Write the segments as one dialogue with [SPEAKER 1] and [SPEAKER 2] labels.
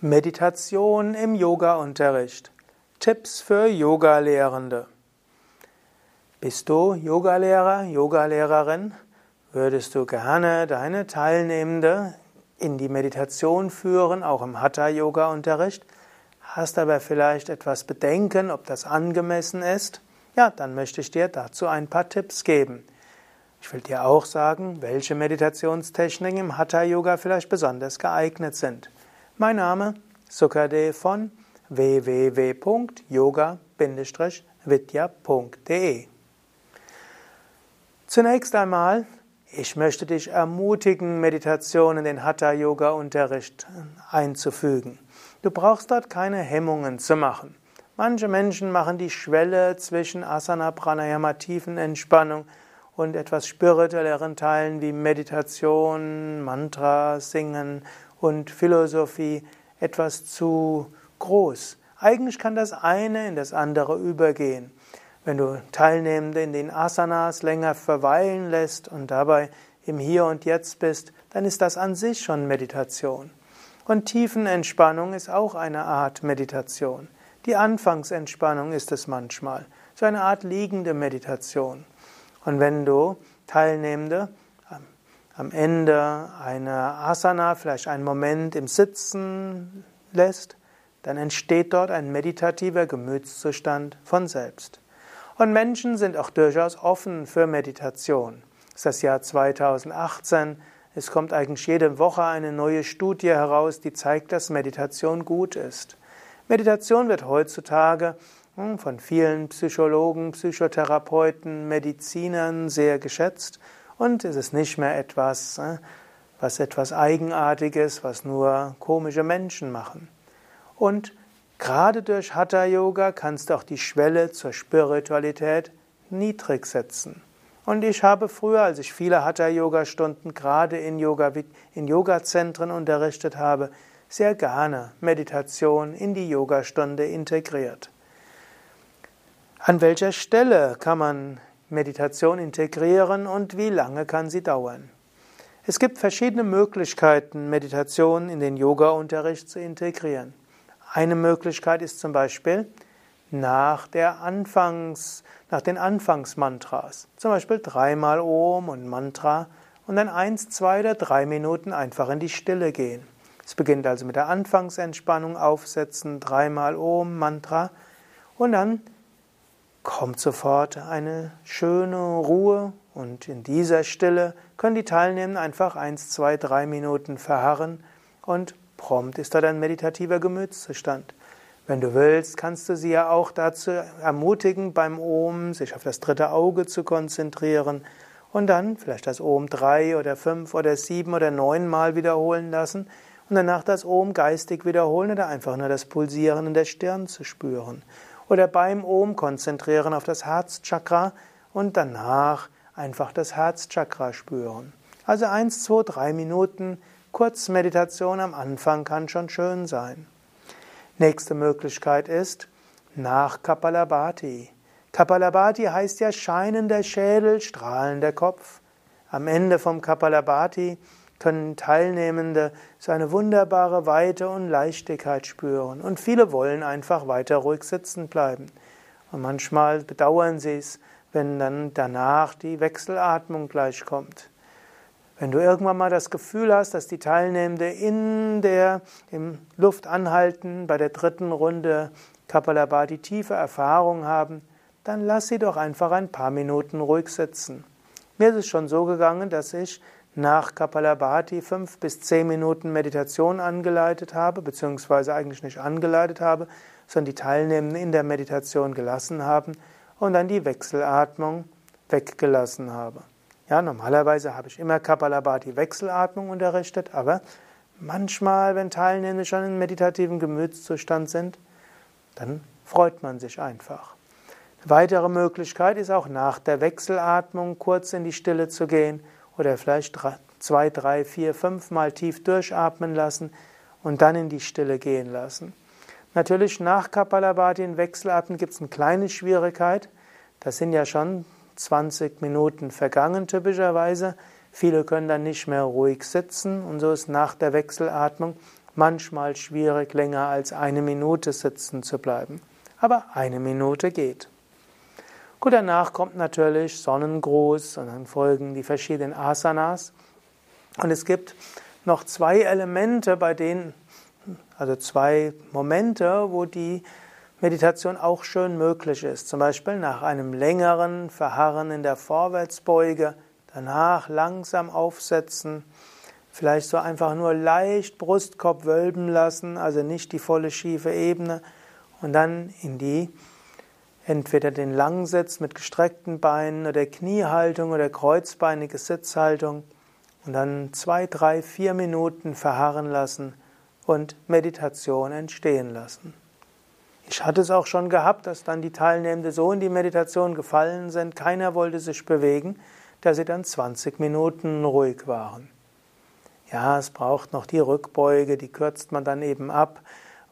[SPEAKER 1] Meditation im Yoga-Unterricht. Tipps für Yogalehrende. Bist du Yogalehrer, Yogalehrerin? Würdest du gerne deine Teilnehmende in die Meditation führen, auch im Hatha-Yoga-Unterricht? Hast aber vielleicht etwas Bedenken, ob das angemessen ist? Ja, dann möchte ich dir dazu ein paar Tipps geben. Ich will dir auch sagen, welche Meditationstechniken im Hatha-Yoga vielleicht besonders geeignet sind. Mein Name Sukade von www.yoga-vidya.de Zunächst einmal, ich möchte dich ermutigen, Meditation in den Hatha-Yoga-Unterricht einzufügen. Du brauchst dort keine Hemmungen zu machen. Manche Menschen machen die Schwelle zwischen Asana, Pranayama, Tiefenentspannung und etwas spirituelleren Teilen wie Meditation, Mantra, Singen und Philosophie etwas zu groß. Eigentlich kann das eine in das andere übergehen. Wenn du Teilnehmende in den Asanas länger verweilen lässt und dabei im Hier und Jetzt bist, dann ist das an sich schon Meditation. Und Tiefenentspannung ist auch eine Art Meditation. Die Anfangsentspannung ist es manchmal, so eine Art liegende Meditation. Und wenn du Teilnehmende am Ende einer Asana vielleicht einen Moment im Sitzen lässt, dann entsteht dort ein meditativer Gemütszustand von selbst. Und Menschen sind auch durchaus offen für Meditation. Es ist das Jahr 2018. Es kommt eigentlich jede Woche eine neue Studie heraus, die zeigt, dass Meditation gut ist. Meditation wird heutzutage hm, von vielen Psychologen, Psychotherapeuten, Medizinern sehr geschätzt und es ist nicht mehr etwas, äh, was etwas Eigenartiges, was nur komische Menschen machen. Und gerade durch Hatha Yoga kannst du auch die Schwelle zur Spiritualität niedrig setzen. Und ich habe früher, als ich viele Hatha Yoga Stunden gerade in Yoga in Yoga-Zentren unterrichtet habe, sehr gerne Meditation in die Yogastunde integriert. An welcher Stelle kann man Meditation integrieren und wie lange kann sie dauern? Es gibt verschiedene Möglichkeiten, Meditation in den Yoga-Unterricht zu integrieren. Eine Möglichkeit ist zum Beispiel nach, der Anfangs, nach den Anfangsmantras. Zum Beispiel dreimal Om und Mantra und dann eins, zwei oder drei Minuten einfach in die Stille gehen. Es beginnt also mit der Anfangsentspannung, aufsetzen, dreimal Om, Mantra und dann kommt sofort eine schöne Ruhe und in dieser Stille können die Teilnehmenden einfach eins, zwei, drei Minuten verharren und prompt ist dort ein meditativer Gemütszustand. Wenn du willst, kannst du sie ja auch dazu ermutigen, beim Om sich auf das dritte Auge zu konzentrieren und dann vielleicht das Om drei oder fünf oder sieben oder neun Mal wiederholen lassen und danach das Om geistig wiederholen oder einfach nur das Pulsieren in der Stirn zu spüren. Oder beim Om konzentrieren auf das Herzchakra und danach einfach das Herzchakra spüren. Also eins, zwei, drei Minuten Kurzmeditation am Anfang kann schon schön sein. Nächste Möglichkeit ist nach Kapalabhati. Kapalabhati heißt ja scheinender Schädel, strahlender Kopf. Am Ende vom Kapalabhati können Teilnehmende so eine wunderbare Weite und Leichtigkeit spüren. Und viele wollen einfach weiter ruhig sitzen bleiben. Und manchmal bedauern sie es, wenn dann danach die Wechselatmung gleich kommt. Wenn du irgendwann mal das Gefühl hast, dass die Teilnehmende in der im Luftanhalten bei der dritten Runde Kapalabhati tiefe Erfahrung haben, dann lass sie doch einfach ein paar Minuten ruhig sitzen. Mir ist es schon so gegangen, dass ich nach Kapalabhati fünf bis zehn Minuten Meditation angeleitet habe, beziehungsweise eigentlich nicht angeleitet habe, sondern die Teilnehmenden in der Meditation gelassen haben und dann die Wechselatmung weggelassen habe. Ja, normalerweise habe ich immer Kapalabhati Wechselatmung unterrichtet, aber manchmal, wenn Teilnehmende schon in meditativen Gemütszustand sind, dann freut man sich einfach. Eine weitere Möglichkeit ist auch nach der Wechselatmung kurz in die Stille zu gehen oder vielleicht zwei, drei, vier, fünf Mal tief durchatmen lassen und dann in die Stille gehen lassen. Natürlich nach Kapalabhati in Wechselatmen gibt es eine kleine Schwierigkeit. Das sind ja schon 20 Minuten vergangen typischerweise. Viele können dann nicht mehr ruhig sitzen und so ist nach der Wechselatmung manchmal schwierig, länger als eine Minute sitzen zu bleiben. Aber eine Minute geht. Gut, danach kommt natürlich Sonnengruß und dann folgen die verschiedenen Asanas. Und es gibt noch zwei Elemente, bei denen, also zwei Momente, wo die Meditation auch schön möglich ist. Zum Beispiel nach einem längeren Verharren in der Vorwärtsbeuge, danach langsam aufsetzen, vielleicht so einfach nur leicht Brustkorb wölben lassen, also nicht die volle schiefe Ebene, und dann in die entweder den Langsitz mit gestreckten Beinen oder Kniehaltung oder kreuzbeinige Sitzhaltung und dann zwei, drei, vier Minuten verharren lassen und Meditation entstehen lassen. Ich hatte es auch schon gehabt, dass dann die Teilnehmenden so in die Meditation gefallen sind, keiner wollte sich bewegen, dass sie dann 20 Minuten ruhig waren. Ja, es braucht noch die Rückbeuge, die kürzt man dann eben ab.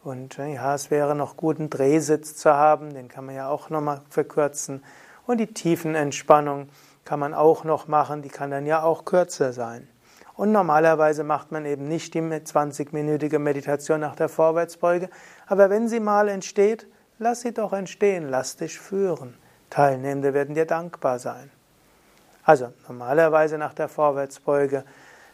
[SPEAKER 1] Und äh, ja, es wäre noch gut, einen Drehsitz zu haben, den kann man ja auch nochmal verkürzen. Und die Tiefenentspannung kann man auch noch machen, die kann dann ja auch kürzer sein. Und normalerweise macht man eben nicht die 20-minütige Meditation nach der Vorwärtsbeuge, aber wenn sie mal entsteht, lass sie doch entstehen, lass dich führen. Teilnehmende werden dir dankbar sein. Also normalerweise nach der Vorwärtsbeuge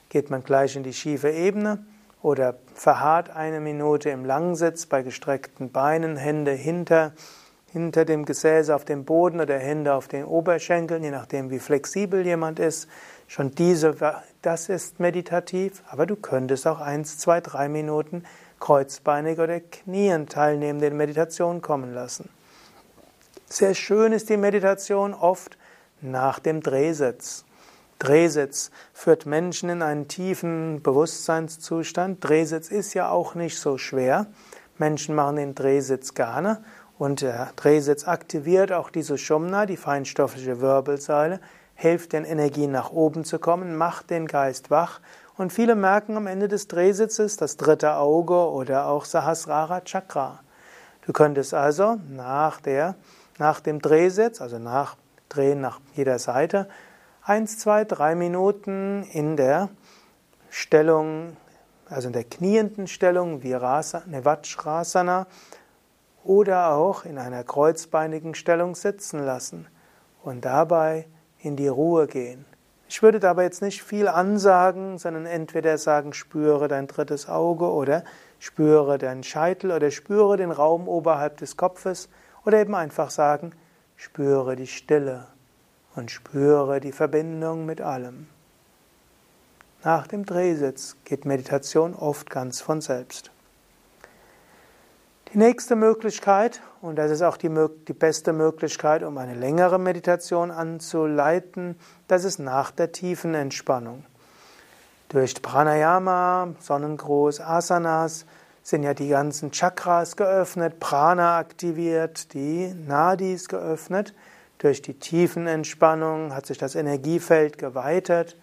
[SPEAKER 1] geht man gleich in die schiefe Ebene oder verharrt eine Minute im Langsitz bei gestreckten Beinen, Hände hinter, hinter dem Gesäß auf dem Boden oder Hände auf den Oberschenkeln, je nachdem wie flexibel jemand ist. Schon diese, das ist meditativ, aber du könntest auch eins, zwei, drei Minuten kreuzbeinig oder knien teilnehmende in Meditation kommen lassen. Sehr schön ist die Meditation oft nach dem Drehsitz. Drehsitz führt Menschen in einen tiefen Bewusstseinszustand. Drehsitz ist ja auch nicht so schwer. Menschen machen den Drehsitz gerne und der Drehsitz aktiviert auch die Sushumna, die feinstoffliche Wirbelsäule, hilft den Energien nach oben zu kommen, macht den Geist wach und viele merken am Ende des Drehsitzes das dritte Auge oder auch Sahasrara Chakra. Du könntest also nach, der, nach dem Drehsitz, also nach Drehen nach jeder Seite, eins, zwei, drei Minuten in der Stellung, also in der knienden Stellung, Virasana, Vajrasana, oder auch in einer kreuzbeinigen Stellung sitzen lassen und dabei in die Ruhe gehen. Ich würde dabei jetzt nicht viel ansagen, sondern entweder sagen, spüre dein drittes Auge oder spüre deinen Scheitel oder spüre den Raum oberhalb des Kopfes oder eben einfach sagen, spüre die Stille und spüre die Verbindung mit allem. Nach dem Drehsitz geht Meditation oft ganz von selbst. Die nächste Möglichkeit, und das ist auch die, die, beste Möglichkeit, um eine längere Meditation anzuleiten, das ist nach der tiefen Entspannung. Durch Pranayama, Sonnengruß, Asanas sind ja die ganzen Chakras geöffnet, Prana aktiviert, die Nadis geöffnet. Durch die tiefen Entspannung hat sich das Energiefeld geweitet.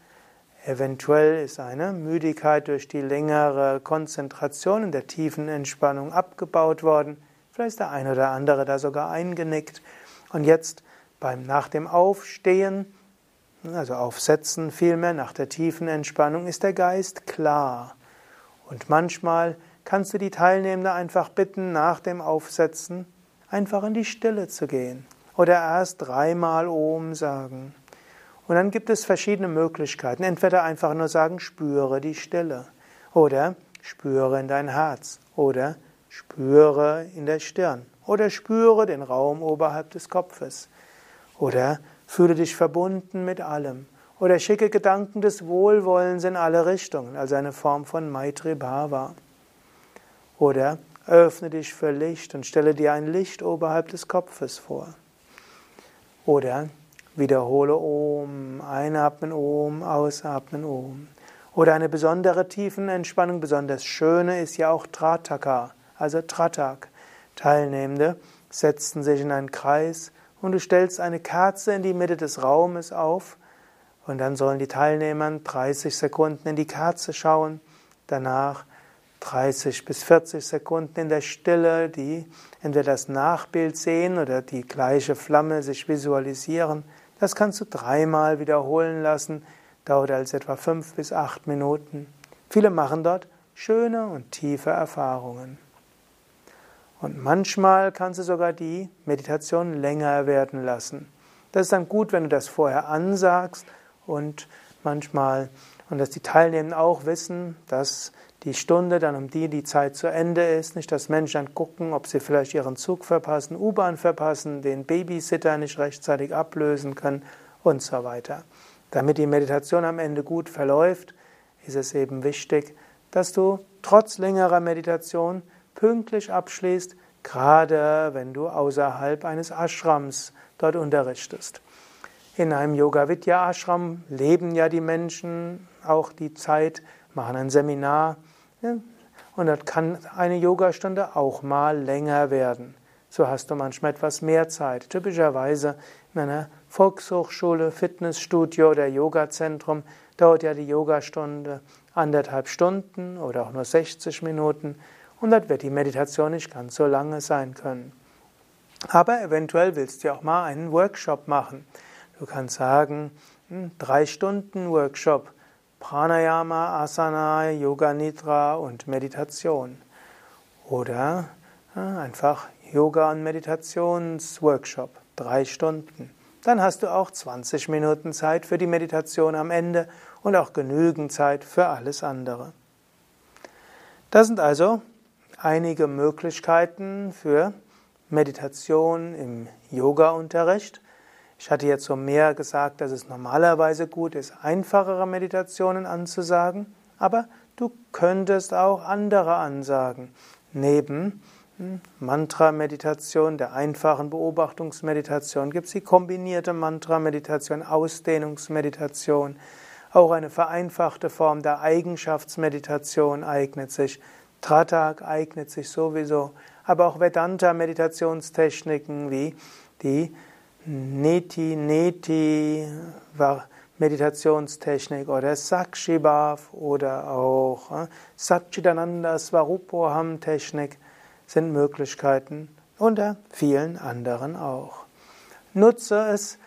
[SPEAKER 1] Eventuell ist eine Müdigkeit durch die längere Konzentration in der tiefen Entspannung abgebaut worden. Vielleicht ist der eine oder andere da sogar eingenickt. Und jetzt beim nach dem Aufstehen, also Aufsetzen vielmehr, nach der tiefen Entspannung ist der Geist klar. Und manchmal kannst du die Teilnehmenden einfach bitten, nach dem Aufsetzen einfach in die Stille zu gehen. Oder erst dreimal Om sagen. Und dann gibt es verschiedene Möglichkeiten. Entweder einfach nur sagen, spüre die Stille. Oder spüre in dein Herz. Oder spüre in der Stirn. Oder spüre den Raum oberhalb des Kopfes. Oder fühle dich verbunden mit allem. Oder schicke Gedanken des Wohlwollens in alle Richtungen, also eine Form von Maitri Bhava. Oder öffne dich für Licht und stelle dir ein Licht oberhalb des Kopfes vor. Oder Wiederhole Om, einatmen Om, ausatmen Om. Oder eine besondere Tiefenentspannung, besonders schöne ist ja auch Trataka, also Tratak. Teilnehmende setzen sich in einen Kreis und du stellst eine Kerze in die Mitte des Raumes auf und dann sollen die Teilnehmer 30 Sekunden in die Kerze schauen, danach 30 bis 40 Sekunden in der Stille, die entweder das Nachbild sehen oder die gleiche Flamme sich visualisieren. Das kannst du dreimal wiederholen lassen, dauert also etwa fünf bis acht Minuten. Viele machen dort schöne und tiefe Erfahrungen. Und manchmal kannst du sogar die Meditation länger werden lassen. Das ist dann gut, wenn du das vorher ansagst und manchmal, und dass die Teilnehmenden auch wissen, dass die Stunde dann um die die Zeit zu Ende ist, nicht dass Menschen dann gucken, ob sie vielleicht ihren Zug verpassen, U-Bahn verpassen, den Babysitter nicht rechtzeitig ablösen können und so weiter. Damit die Meditation am Ende gut verläuft, ist es eben wichtig, dass du trotz längerer Meditation pünktlich abschließt, gerade wenn du außerhalb eines Ashrams dort unterrichtest. In einem Yoga Vidya Ashram leben ja die Menschen auch die Zeit, machen ein Seminar und dort kann eine Yogastunde auch mal länger werden. So hast du manchmal etwas mehr Zeit. Typischerweise in einer Volkshochschule, Fitnessstudio oder Yogazentrum dauert ja die Yogastunde anderthalb Stunden oder auch nur 60 Minuten und dort wird die Meditation nicht ganz so lange sein können. Aber eventuell willst du auch mal einen Workshop machen. Du kannst sagen, hm, drei Stunden Workshop, Pranayama, Asana, Yoga Nidra und Meditation. Oder einfach Yoga- und Meditationsworkshop, drei Stunden. Dann hast du auch 20 Minuten Zeit für die Meditation am Ende und auch genügend Zeit für alles andere. Das sind also einige Möglichkeiten für Meditation im Yoga-Unterricht. Ich hatte jetzt so mehr gesagt, dass es normalerweise gut ist, einfachere Meditationen anzusagen, aber du könntest auch andere ansagen. Neben hm, Mantra-Meditation, der einfachen Beobachtungsmeditation gibt es die kombinierte Mantra-Meditation, Ausdehnungsmeditation. Auch eine vereinfachte Form der Eigenschaftsmeditation eignet sich. Tratak eignet sich sowieso, aber auch Vedanta-Meditationstechniken wie die Neti Neti Meditationstechnik oder Sakshibhav oder auch äh, Satchitananda Svarupoham Technik sind Möglichkeiten unter vielen anderen auch. Nutze es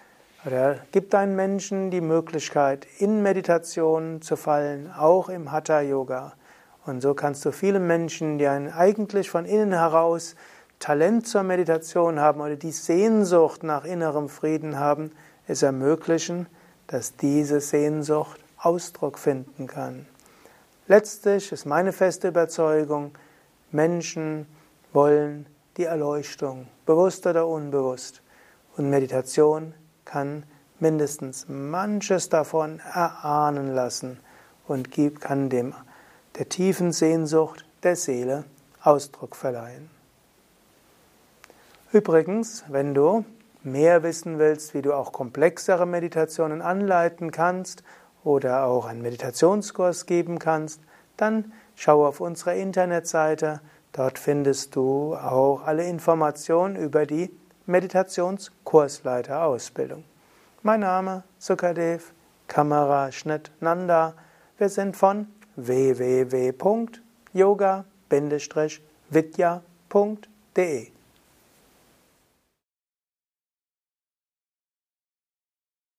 [SPEAKER 1] oder gib deinen Menschen die Möglichkeit, in Meditation zu fallen, auch im Hatha Yoga. Und so kannst du viele Menschen, die einen eigentlich von innen heraus Talent zur Meditation haben oder die Sehnsucht nach innerem Frieden haben, es ermöglichen, dass diese Sehnsucht Ausdruck finden kann. Letztlich ist meine feste Überzeugung, Menschen wollen die Erleuchtung, bewusst oder unbewusst. Und Meditation kann mindestens manches davon erahnen lassen und kann dem der tiefen Sehnsucht der Seele Ausdruck verleihen. Übrigens, wenn du mehr wissen willst, wie du auch komplexere Meditationen anleiten kannst oder auch einen Meditationskurs geben kannst, dann schau auf unsere Internetseite. Dort findest du auch alle Informationen über die Meditationskursleiterausbildung. Mein Name Sukadev, Kamera Schnitt Nanda. Wir sind von www.yoga-vidya.de